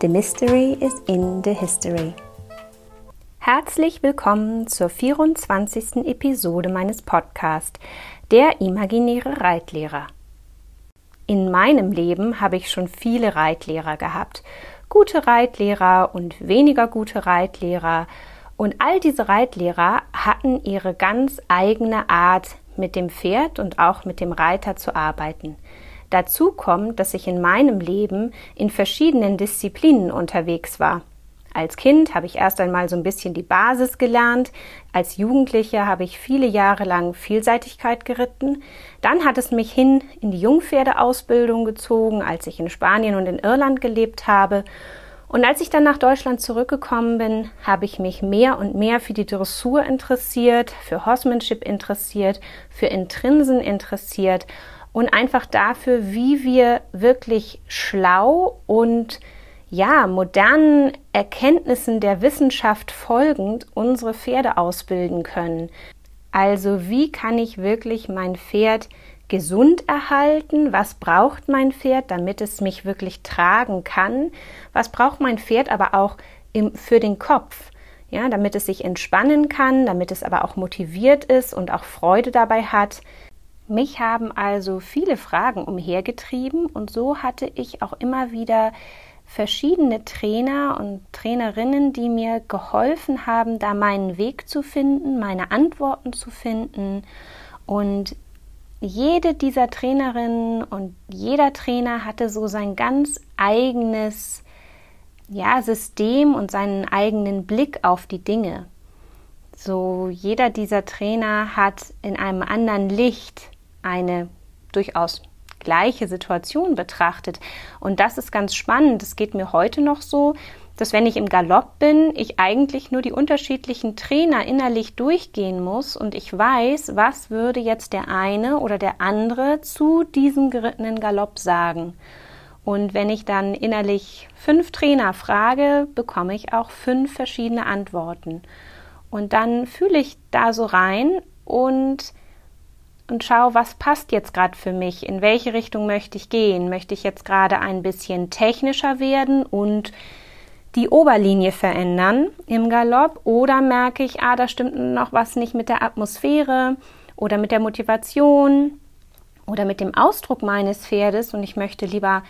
The Mystery is in the History. Herzlich willkommen zur 24. Episode meines Podcasts, der imaginäre Reitlehrer. In meinem Leben habe ich schon viele Reitlehrer gehabt. Gute Reitlehrer und weniger gute Reitlehrer. Und all diese Reitlehrer hatten ihre ganz eigene Art, mit dem Pferd und auch mit dem Reiter zu arbeiten. Dazu kommt, dass ich in meinem Leben in verschiedenen Disziplinen unterwegs war. Als Kind habe ich erst einmal so ein bisschen die Basis gelernt. Als Jugendliche habe ich viele Jahre lang Vielseitigkeit geritten. Dann hat es mich hin in die Jungpferdeausbildung gezogen, als ich in Spanien und in Irland gelebt habe. Und als ich dann nach Deutschland zurückgekommen bin, habe ich mich mehr und mehr für die Dressur interessiert, für Horsemanship interessiert, für Intrinsen interessiert und einfach dafür, wie wir wirklich schlau und ja, modernen Erkenntnissen der Wissenschaft folgend unsere Pferde ausbilden können. Also wie kann ich wirklich mein Pferd gesund erhalten? Was braucht mein Pferd, damit es mich wirklich tragen kann? Was braucht mein Pferd aber auch im, für den Kopf? Ja, damit es sich entspannen kann, damit es aber auch motiviert ist und auch Freude dabei hat. Mich haben also viele Fragen umhergetrieben und so hatte ich auch immer wieder verschiedene Trainer und Trainerinnen, die mir geholfen haben, da meinen Weg zu finden, meine Antworten zu finden. Und jede dieser Trainerinnen und jeder Trainer hatte so sein ganz eigenes ja, System und seinen eigenen Blick auf die Dinge. So jeder dieser Trainer hat in einem anderen Licht eine durchaus gleiche Situation betrachtet. Und das ist ganz spannend. Es geht mir heute noch so, dass wenn ich im Galopp bin, ich eigentlich nur die unterschiedlichen Trainer innerlich durchgehen muss und ich weiß, was würde jetzt der eine oder der andere zu diesem gerittenen Galopp sagen. Und wenn ich dann innerlich fünf Trainer frage, bekomme ich auch fünf verschiedene Antworten. Und dann fühle ich da so rein und und schau, was passt jetzt gerade für mich, in welche Richtung möchte ich gehen. Möchte ich jetzt gerade ein bisschen technischer werden und die Oberlinie verändern im Galopp oder merke ich, ah, da stimmt noch was nicht mit der Atmosphäre oder mit der Motivation oder mit dem Ausdruck meines Pferdes und ich möchte lieber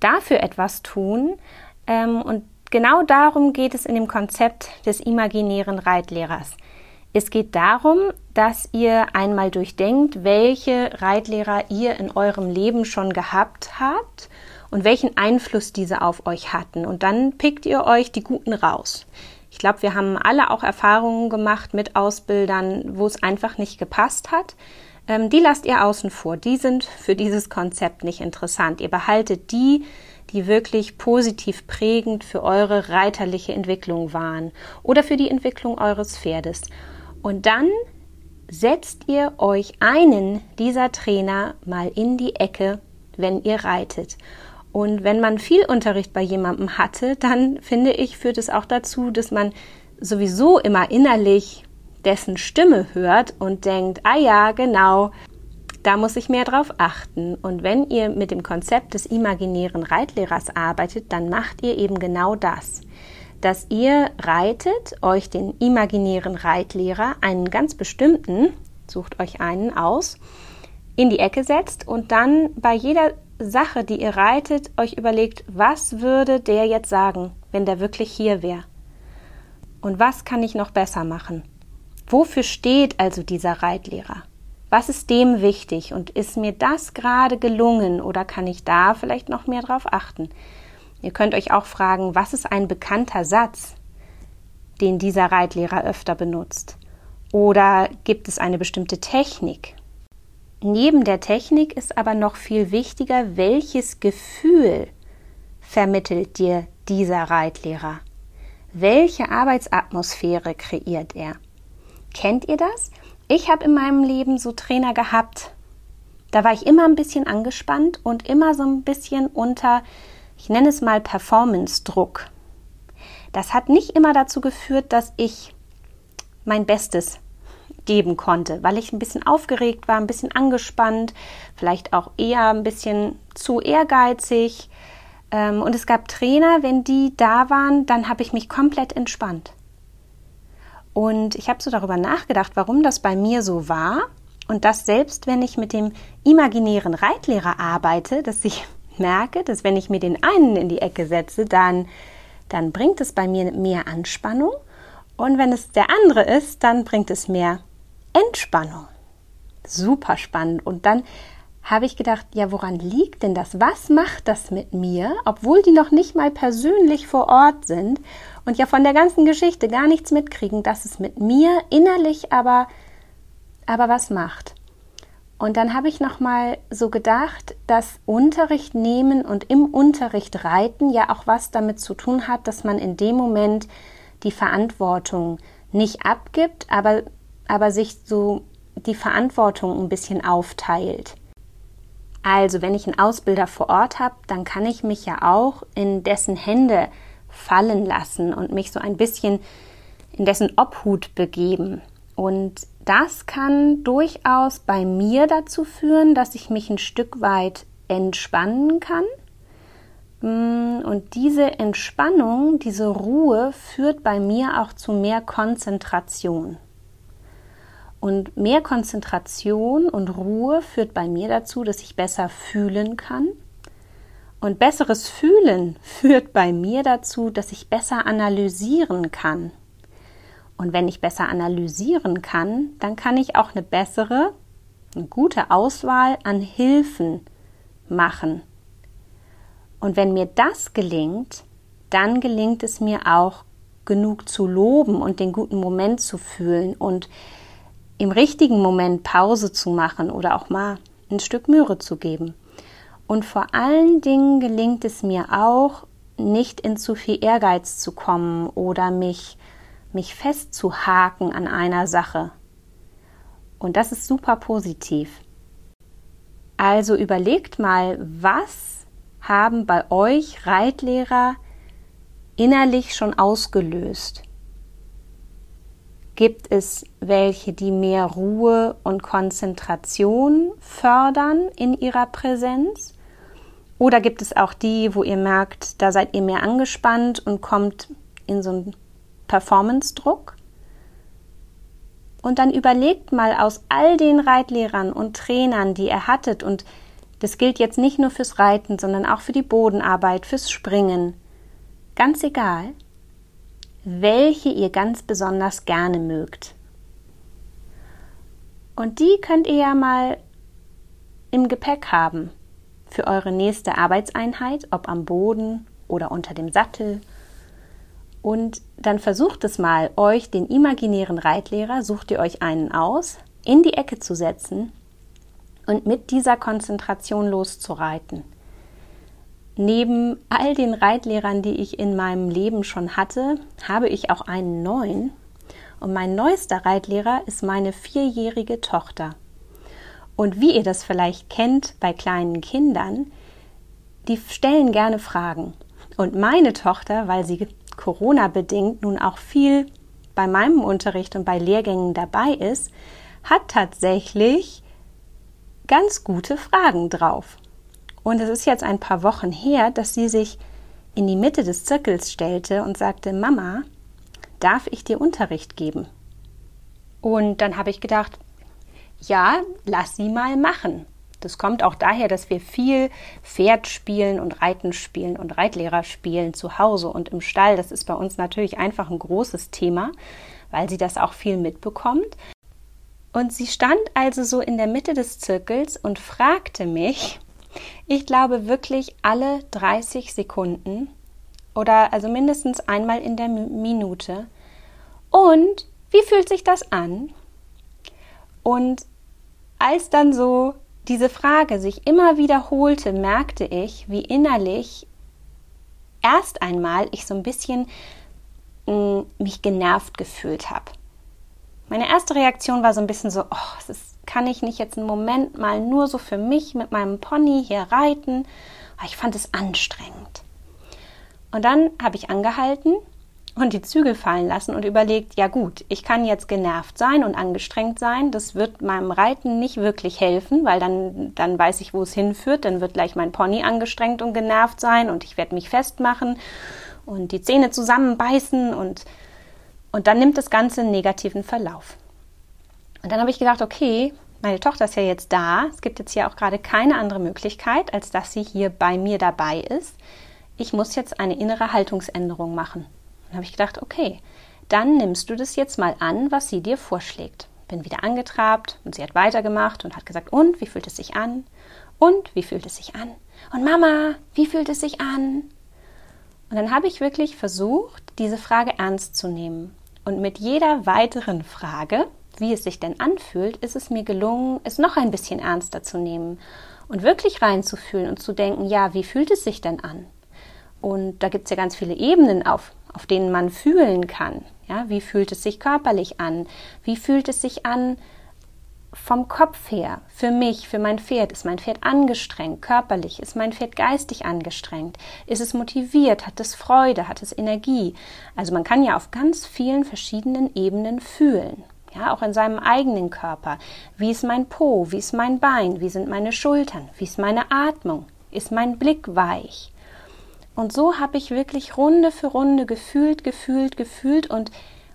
dafür etwas tun. Ähm, und genau darum geht es in dem Konzept des imaginären Reitlehrers. Es geht darum, dass ihr einmal durchdenkt, welche Reitlehrer ihr in eurem Leben schon gehabt habt und welchen Einfluss diese auf euch hatten. Und dann pickt ihr euch die guten raus. Ich glaube, wir haben alle auch Erfahrungen gemacht mit Ausbildern, wo es einfach nicht gepasst hat. Ähm, die lasst ihr außen vor. Die sind für dieses Konzept nicht interessant. Ihr behaltet die, die wirklich positiv prägend für eure reiterliche Entwicklung waren oder für die Entwicklung eures Pferdes. Und dann setzt ihr euch einen dieser Trainer mal in die Ecke, wenn ihr reitet. Und wenn man viel Unterricht bei jemandem hatte, dann finde ich, führt es auch dazu, dass man sowieso immer innerlich dessen Stimme hört und denkt, ah ja, genau, da muss ich mehr drauf achten. Und wenn ihr mit dem Konzept des imaginären Reitlehrers arbeitet, dann macht ihr eben genau das dass ihr reitet, euch den imaginären Reitlehrer, einen ganz bestimmten, sucht euch einen aus, in die Ecke setzt und dann bei jeder Sache, die ihr reitet, euch überlegt, was würde der jetzt sagen, wenn der wirklich hier wäre? Und was kann ich noch besser machen? Wofür steht also dieser Reitlehrer? Was ist dem wichtig und ist mir das gerade gelungen oder kann ich da vielleicht noch mehr drauf achten? Ihr könnt euch auch fragen, was ist ein bekannter Satz, den dieser Reitlehrer öfter benutzt? Oder gibt es eine bestimmte Technik? Neben der Technik ist aber noch viel wichtiger, welches Gefühl vermittelt dir dieser Reitlehrer? welche Arbeitsatmosphäre kreiert er? Kennt ihr das? Ich habe in meinem Leben so Trainer gehabt, da war ich immer ein bisschen angespannt und immer so ein bisschen unter, ich nenne es mal Performance-Druck. Das hat nicht immer dazu geführt, dass ich mein Bestes geben konnte, weil ich ein bisschen aufgeregt war, ein bisschen angespannt, vielleicht auch eher ein bisschen zu ehrgeizig. Ähm, und es gab Trainer, wenn die da waren, dann habe ich mich komplett entspannt. Und ich habe so darüber nachgedacht, warum das bei mir so war. Und das selbst, wenn ich mit dem imaginären Reitlehrer arbeite, dass ich merke, dass wenn ich mir den einen in die Ecke setze, dann, dann bringt es bei mir mehr Anspannung. Und wenn es der andere ist, dann bringt es mehr Entspannung. Super spannend. Und dann habe ich gedacht, ja, woran liegt denn das? Was macht das mit mir, obwohl die noch nicht mal persönlich vor Ort sind und ja von der ganzen Geschichte gar nichts mitkriegen, dass es mit mir innerlich aber, aber was macht? Und dann habe ich noch mal so gedacht, dass Unterricht nehmen und im Unterricht reiten ja auch was damit zu tun hat, dass man in dem Moment die Verantwortung nicht abgibt, aber, aber sich so die Verantwortung ein bisschen aufteilt. Also, wenn ich einen Ausbilder vor Ort habe, dann kann ich mich ja auch in dessen Hände fallen lassen und mich so ein bisschen in dessen Obhut begeben. Und das kann durchaus bei mir dazu führen, dass ich mich ein Stück weit entspannen kann. Mm, und diese Entspannung, diese Ruhe führt bei mir auch zu mehr Konzentration. Und mehr Konzentration und Ruhe führt bei mir dazu, dass ich besser fühlen kann. Und besseres Fühlen führt bei mir dazu, dass ich besser analysieren kann. Und wenn ich besser analysieren kann, dann kann ich auch eine bessere, eine gute Auswahl an Hilfen machen. Und wenn mir das gelingt, dann gelingt es mir auch genug zu loben und den guten Moment zu fühlen und im richtigen Moment Pause zu machen oder auch mal ein Stück Möhre zu geben. Und vor allen Dingen gelingt es mir auch, nicht in zu viel Ehrgeiz zu kommen oder mich, mich festzuhaken an einer Sache. Und das ist super positiv. Also überlegt mal, was haben bei euch Reitlehrer innerlich schon ausgelöst? Gibt es welche, die mehr Ruhe und Konzentration fördern in ihrer Präsenz? Oder gibt es auch die, wo ihr merkt, da seid ihr mehr angespannt und kommt in so einen Performance-Druck? Und dann überlegt mal aus all den Reitlehrern und Trainern, die ihr hattet, und das gilt jetzt nicht nur fürs Reiten, sondern auch für die Bodenarbeit, fürs Springen, ganz egal, welche ihr ganz besonders gerne mögt. Und die könnt ihr ja mal im Gepäck haben für eure nächste Arbeitseinheit, ob am Boden oder unter dem Sattel. Und dann versucht es mal, euch den imaginären Reitlehrer, sucht ihr euch einen aus, in die Ecke zu setzen und mit dieser Konzentration loszureiten. Neben all den Reitlehrern, die ich in meinem Leben schon hatte, habe ich auch einen neuen. Und mein neuester Reitlehrer ist meine vierjährige Tochter. Und wie ihr das vielleicht kennt bei kleinen Kindern, die stellen gerne Fragen. Und meine Tochter, weil sie Corona bedingt nun auch viel bei meinem Unterricht und bei Lehrgängen dabei ist, hat tatsächlich ganz gute Fragen drauf. Und es ist jetzt ein paar Wochen her, dass sie sich in die Mitte des Zirkels stellte und sagte, Mama, darf ich dir Unterricht geben? Und dann habe ich gedacht, ja, lass sie mal machen. Das kommt auch daher, dass wir viel Pferd spielen und Reiten spielen und Reitlehrer spielen zu Hause und im Stall. Das ist bei uns natürlich einfach ein großes Thema, weil sie das auch viel mitbekommt. Und sie stand also so in der Mitte des Zirkels und fragte mich, ich glaube wirklich alle 30 Sekunden oder also mindestens einmal in der Minute. Und wie fühlt sich das an? Und als dann so diese Frage sich immer wiederholte, merkte ich, wie innerlich erst einmal ich so ein bisschen mh, mich genervt gefühlt habe. Meine erste Reaktion war so ein bisschen so, oh, das kann ich nicht jetzt einen Moment mal nur so für mich mit meinem Pony hier reiten. Ich fand es anstrengend. Und dann habe ich angehalten und die Zügel fallen lassen und überlegt, ja gut, ich kann jetzt genervt sein und angestrengt sein. Das wird meinem Reiten nicht wirklich helfen, weil dann, dann weiß ich, wo es hinführt. Dann wird gleich mein Pony angestrengt und genervt sein und ich werde mich festmachen und die Zähne zusammenbeißen und, und dann nimmt das Ganze einen negativen Verlauf. Und dann habe ich gedacht, okay, meine Tochter ist ja jetzt da. Es gibt jetzt hier auch gerade keine andere Möglichkeit, als dass sie hier bei mir dabei ist. Ich muss jetzt eine innere Haltungsänderung machen. Dann habe ich gedacht, okay, dann nimmst du das jetzt mal an, was sie dir vorschlägt. Bin wieder angetrabt und sie hat weitergemacht und hat gesagt, und wie fühlt es sich an? Und wie fühlt es sich an? Und Mama, wie fühlt es sich an? Und dann habe ich wirklich versucht, diese Frage ernst zu nehmen. Und mit jeder weiteren Frage, wie es sich denn anfühlt, ist es mir gelungen, es noch ein bisschen ernster zu nehmen und wirklich reinzufühlen und zu denken, ja, wie fühlt es sich denn an? Und da gibt es ja ganz viele Ebenen auf, auf denen man fühlen kann. Ja, wie fühlt es sich körperlich an? Wie fühlt es sich an vom Kopf her? Für mich, für mein Pferd, ist mein Pferd angestrengt, körperlich, ist mein Pferd geistig angestrengt? Ist es motiviert? Hat es Freude? Hat es Energie? Also man kann ja auf ganz vielen verschiedenen Ebenen fühlen. Ja, auch in seinem eigenen Körper. Wie ist mein Po? Wie ist mein Bein? Wie sind meine Schultern? Wie ist meine Atmung? Ist mein Blick weich? Und so habe ich wirklich Runde für Runde gefühlt, gefühlt, gefühlt und,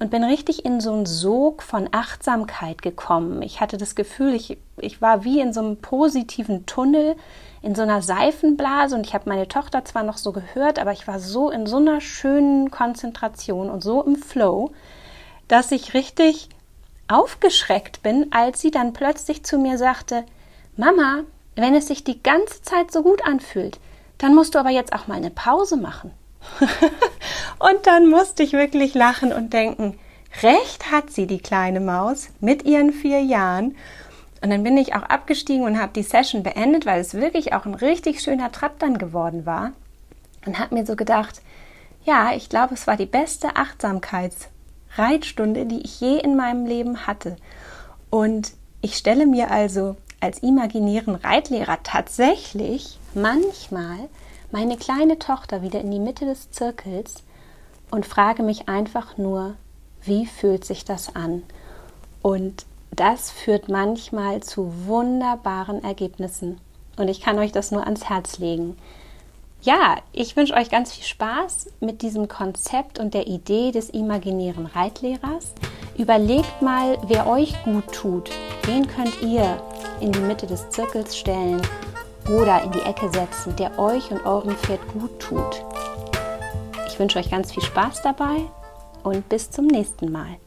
und bin richtig in so einen Sog von Achtsamkeit gekommen. Ich hatte das Gefühl, ich, ich war wie in so einem positiven Tunnel, in so einer Seifenblase und ich habe meine Tochter zwar noch so gehört, aber ich war so in so einer schönen Konzentration und so im Flow, dass ich richtig aufgeschreckt bin, als sie dann plötzlich zu mir sagte, Mama, wenn es sich die ganze Zeit so gut anfühlt, dann musst du aber jetzt auch mal eine Pause machen. und dann musste ich wirklich lachen und denken, recht hat sie, die kleine Maus, mit ihren vier Jahren. Und dann bin ich auch abgestiegen und habe die Session beendet, weil es wirklich auch ein richtig schöner Trab dann geworden war. Und habe mir so gedacht, ja, ich glaube, es war die beste Achtsamkeitsreitstunde, die ich je in meinem Leben hatte. Und ich stelle mir also als imaginären Reitlehrer tatsächlich manchmal meine kleine Tochter wieder in die Mitte des Zirkels und frage mich einfach nur, wie fühlt sich das an? Und das führt manchmal zu wunderbaren Ergebnissen. Und ich kann euch das nur ans Herz legen. Ja, ich wünsche euch ganz viel Spaß mit diesem Konzept und der Idee des imaginären Reitlehrers. Überlegt mal, wer euch gut tut. Wen könnt ihr in die Mitte des Zirkels stellen oder in die Ecke setzen, der euch und eurem Pferd gut tut. Ich wünsche euch ganz viel Spaß dabei und bis zum nächsten Mal.